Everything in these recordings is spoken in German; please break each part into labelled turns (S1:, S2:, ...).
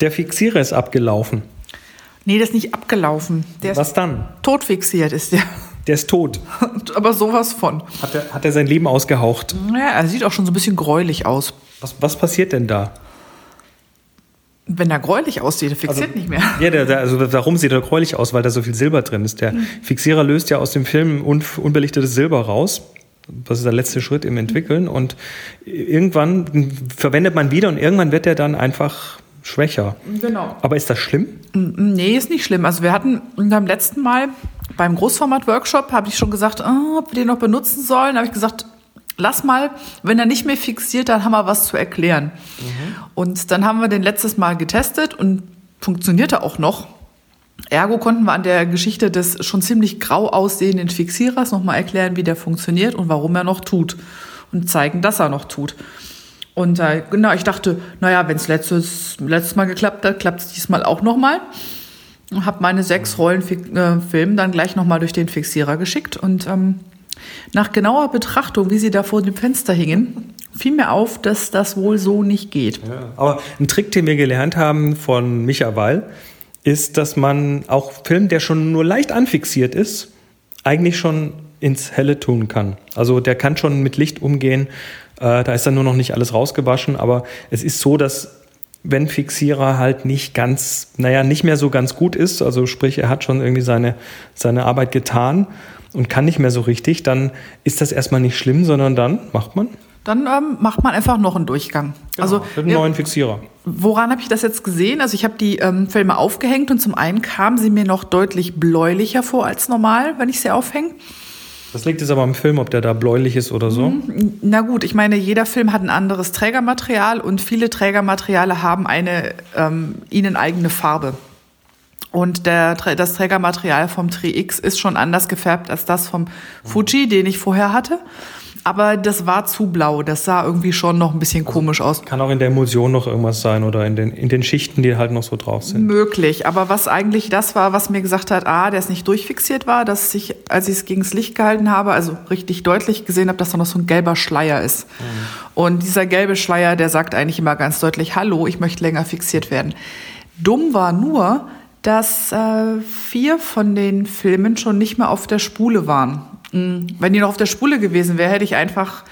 S1: Der Fixierer ist abgelaufen.
S2: Nee, der ist nicht abgelaufen. Der
S1: Was dann?
S2: totfixiert, ist der.
S1: Der ist tot.
S2: Aber sowas von.
S1: Hat er, hat er sein Leben ausgehaucht?
S2: Ja, er sieht auch schon so ein bisschen gräulich aus.
S1: Was, was passiert denn da?
S2: Wenn er gräulich aussieht, der fixiert nicht mehr.
S1: Ja, der, der, also darum sieht er gräulich aus, weil da so viel Silber drin ist. Der Fixierer löst ja aus dem Film un, unbelichtetes Silber raus. Das ist der letzte Schritt im Entwickeln. Und irgendwann verwendet man wieder und irgendwann wird er dann einfach schwächer.
S2: Genau.
S1: Aber ist das schlimm?
S2: Nee, ist nicht schlimm. Also wir hatten beim letzten Mal beim Großformat-Workshop, habe ich schon gesagt, ah, ob wir den noch benutzen sollen. habe ich gesagt, lass mal, wenn er nicht mehr fixiert, dann haben wir was zu erklären. Und dann haben wir den letztes Mal getestet und funktionierte auch noch. Ergo konnten wir an der Geschichte des schon ziemlich grau aussehenden Fixierers nochmal erklären, wie der funktioniert und warum er noch tut. Und zeigen, dass er noch tut. Und äh, genau, ich dachte, naja, wenn es letztes, letztes Mal geklappt hat, klappt es diesmal auch nochmal. Und habe meine sechs Rollen äh, Film dann gleich nochmal durch den Fixierer geschickt. Und ähm, nach genauer Betrachtung, wie sie da vor dem Fenster hingen, fiel mir auf, dass das wohl so nicht geht.
S1: Aber ein Trick, den wir gelernt haben von Micha Weil, ist, dass man auch Film, der schon nur leicht anfixiert ist, eigentlich schon ins Helle tun kann. Also der kann schon mit Licht umgehen. Äh, da ist dann nur noch nicht alles rausgewaschen. Aber es ist so, dass wenn Fixierer halt nicht ganz, naja, nicht mehr so ganz gut ist, also sprich, er hat schon irgendwie seine, seine Arbeit getan und kann nicht mehr so richtig, dann ist das erstmal nicht schlimm, sondern dann macht man
S2: Dann ähm, macht man einfach noch einen Durchgang. Also
S1: mit einem neuen Fixierer.
S2: woran habe ich das jetzt gesehen? Also ich habe die ähm, Filme aufgehängt und zum einen kamen sie mir noch deutlich bläulicher vor als normal, wenn ich sie aufhänge.
S1: Das liegt jetzt aber am Film, ob der da bläulich ist oder so.
S2: Na gut, ich meine, jeder Film hat ein anderes Trägermaterial und viele Trägermateriale haben eine ähm, ihnen eigene Farbe. Und der, das Trägermaterial vom Tri X ist schon anders gefärbt als das vom Fuji, den ich vorher hatte. Aber das war zu blau. Das sah irgendwie schon noch ein bisschen komisch aus.
S1: Kann auch in der Emulsion noch irgendwas sein oder in den, in den Schichten, die halt noch so drauf sind.
S2: Möglich, aber was eigentlich das war, was mir gesagt hat, ah, der ist nicht durchfixiert war, dass ich, als ich es gegen das Licht gehalten habe, also richtig deutlich gesehen habe, dass da noch so ein gelber Schleier ist. Und dieser gelbe Schleier, der sagt eigentlich immer ganz deutlich, hallo, ich möchte länger fixiert werden. Dumm war nur, dass äh, vier von den Filmen schon nicht mehr auf der Spule waren. Wenn die noch auf der Spule gewesen wäre, hätte ich einfach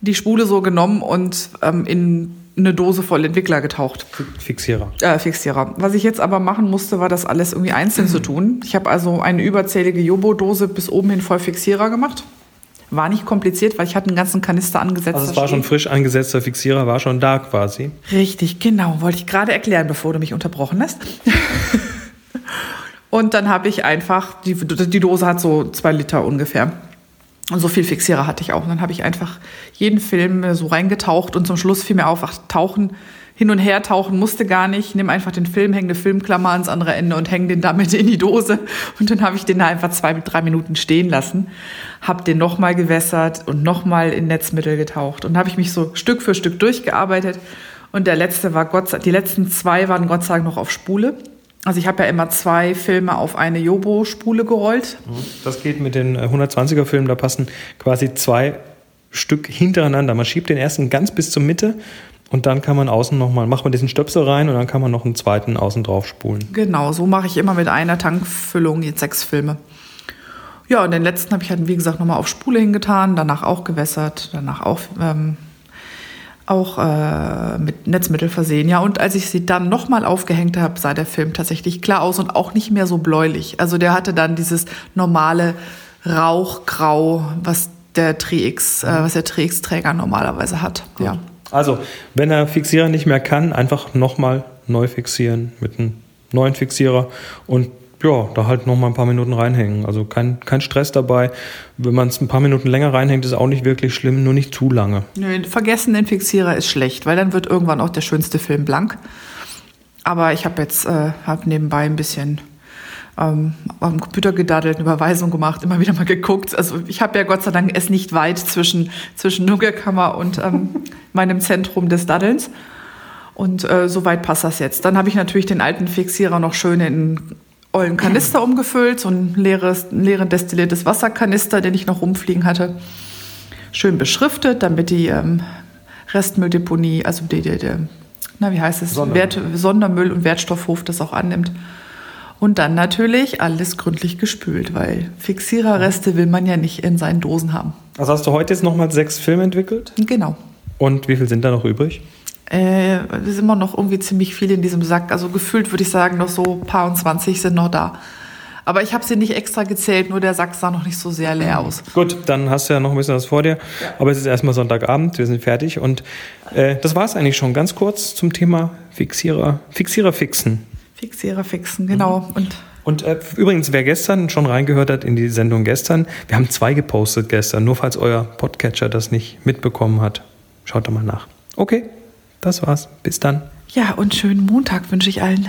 S2: die Spule so genommen und ähm, in eine Dose voll Entwickler getaucht
S1: Fixierer.
S2: äh, Fixierer. Was ich jetzt aber machen musste, war das alles irgendwie einzeln zu tun. Ich habe also eine überzählige Jobo-Dose bis oben hin voll Fixierer gemacht. War nicht kompliziert, weil ich hatte einen ganzen Kanister angesetzt.
S1: Also es war schon frisch angesetzter Fixierer, war schon da quasi.
S2: Richtig, genau. Wollte ich gerade erklären, bevor du mich unterbrochen hast. Und dann habe ich einfach, die, die Dose hat so zwei Liter ungefähr. Und so viel Fixierer hatte ich auch. Und dann habe ich einfach jeden Film so reingetaucht und zum Schluss fiel mir auf, ach, tauchen, hin und her tauchen musste gar nicht. Nimm einfach den Film, häng eine Filmklammer ans andere Ende und häng den damit in die Dose. Und dann habe ich den da einfach zwei, drei Minuten stehen lassen. Hab den nochmal gewässert und nochmal in Netzmittel getaucht. Und habe ich mich so Stück für Stück durchgearbeitet. Und der letzte war Gott die letzten zwei waren Gott sei Dank noch auf Spule. Also ich habe ja immer zwei Filme auf eine Jobo-Spule gerollt.
S1: Das geht mit den äh, 120er Filmen, da passen quasi zwei Stück hintereinander. Man schiebt den ersten ganz bis zur Mitte und dann kann man außen nochmal, macht man diesen Stöpsel rein und dann kann man noch einen zweiten außen drauf spulen.
S2: Genau, so mache ich immer mit einer Tankfüllung jetzt sechs Filme. Ja, und den letzten habe ich halt, wie gesagt, nochmal auf Spule hingetan, danach auch gewässert, danach auch, ähm, auch äh, mit Netzmittel versehen. Ja, und als ich sie dann nochmal aufgehängt habe, sah der Film tatsächlich klar aus und auch nicht mehr so bläulich. Also der hatte dann dieses normale Rauchgrau, was der Tri-X, äh, was der Tri-X-Träger normalerweise hat. Ja.
S1: Also, wenn der Fixierer nicht mehr kann, einfach nochmal neu fixieren mit einem neuen Fixierer und ja, da halt nochmal ein paar Minuten reinhängen. Also kein, kein Stress dabei. Wenn man es ein paar Minuten länger reinhängt, ist auch nicht wirklich schlimm, nur nicht zu lange.
S2: Nö, vergessen den Fixierer ist schlecht, weil dann wird irgendwann auch der schönste Film blank. Aber ich habe jetzt äh, hab nebenbei ein bisschen ähm, am Computer gedaddelt, eine Überweisung gemacht, immer wieder mal geguckt. Also ich habe ja Gott sei Dank es nicht weit zwischen, zwischen Nuggetkammer und ähm, meinem Zentrum des Daddelns. Und äh, soweit passt das jetzt. Dann habe ich natürlich den alten Fixierer noch schön in ollen Kanister umgefüllt, so ein leeres, leeren destilliertes Wasserkanister, den ich noch rumfliegen hatte. Schön beschriftet, damit die ähm, Restmülldeponie, also die, die, die na wie heißt es,
S1: Sondermüll.
S2: Wert, Sondermüll und Wertstoffhof das auch annimmt. Und dann natürlich alles gründlich gespült, weil Fixiererreste will man ja nicht in seinen Dosen haben.
S1: Also hast du heute jetzt nochmal sechs Filme entwickelt?
S2: Genau.
S1: Und wie viel sind da noch übrig?
S2: Äh, es ist immer noch irgendwie ziemlich viel in diesem Sack. Also gefühlt würde ich sagen, noch so ein paar und 20 sind noch da. Aber ich habe sie nicht extra gezählt, nur der Sack sah noch nicht so sehr leer aus.
S1: Gut, dann hast du ja noch ein bisschen was vor dir. Aber es ist erstmal Sonntagabend, wir sind fertig. Und äh, das war es eigentlich schon. Ganz kurz zum Thema Fixierer, Fixierer fixen.
S2: Fixierer fixen, genau. Und
S1: Und äh, übrigens, wer gestern schon reingehört hat in die Sendung gestern, wir haben zwei gepostet gestern, nur falls euer Podcatcher das nicht mitbekommen hat. Schaut da mal nach. Okay, das war's. Bis dann.
S2: ja, und schönen Montag wünsche ich allen.